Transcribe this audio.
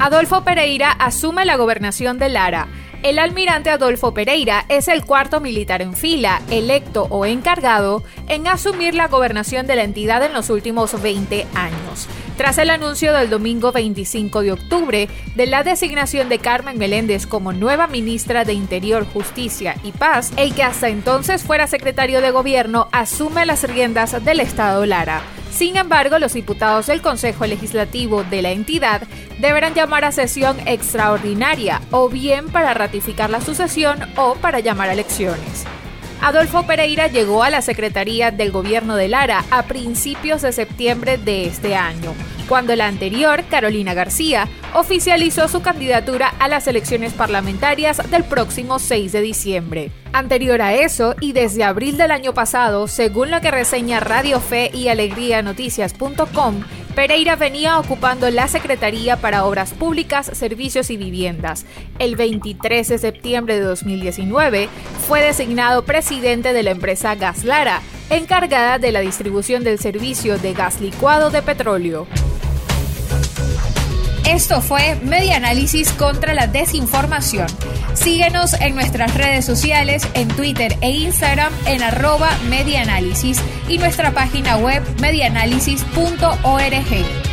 Adolfo Pereira asume la gobernación de Lara. El almirante Adolfo Pereira es el cuarto militar en fila, electo o encargado en asumir la gobernación de la entidad en los últimos 20 años. Tras el anuncio del domingo 25 de octubre de la designación de Carmen Meléndez como nueva ministra de Interior, Justicia y Paz, el que hasta entonces fuera secretario de gobierno asume las riendas del Estado Lara. Sin embargo, los diputados del Consejo Legislativo de la entidad deberán llamar a sesión extraordinaria o bien para ratificar la sucesión o para llamar a elecciones. Adolfo Pereira llegó a la Secretaría del Gobierno de Lara a principios de septiembre de este año, cuando la anterior, Carolina García, oficializó su candidatura a las elecciones parlamentarias del próximo 6 de diciembre. Anterior a eso, y desde abril del año pasado, según lo que reseña Radio Fe y Alegría Noticias.com, Pereira venía ocupando la Secretaría para Obras Públicas, Servicios y Viviendas. El 23 de septiembre de 2019 fue designado presidente de la empresa Gas Lara, encargada de la distribución del servicio de gas licuado de petróleo. Esto fue Media Análisis contra la Desinformación. Síguenos en nuestras redes sociales, en Twitter e Instagram en arroba medianálisis y nuestra página web medianálisis.org.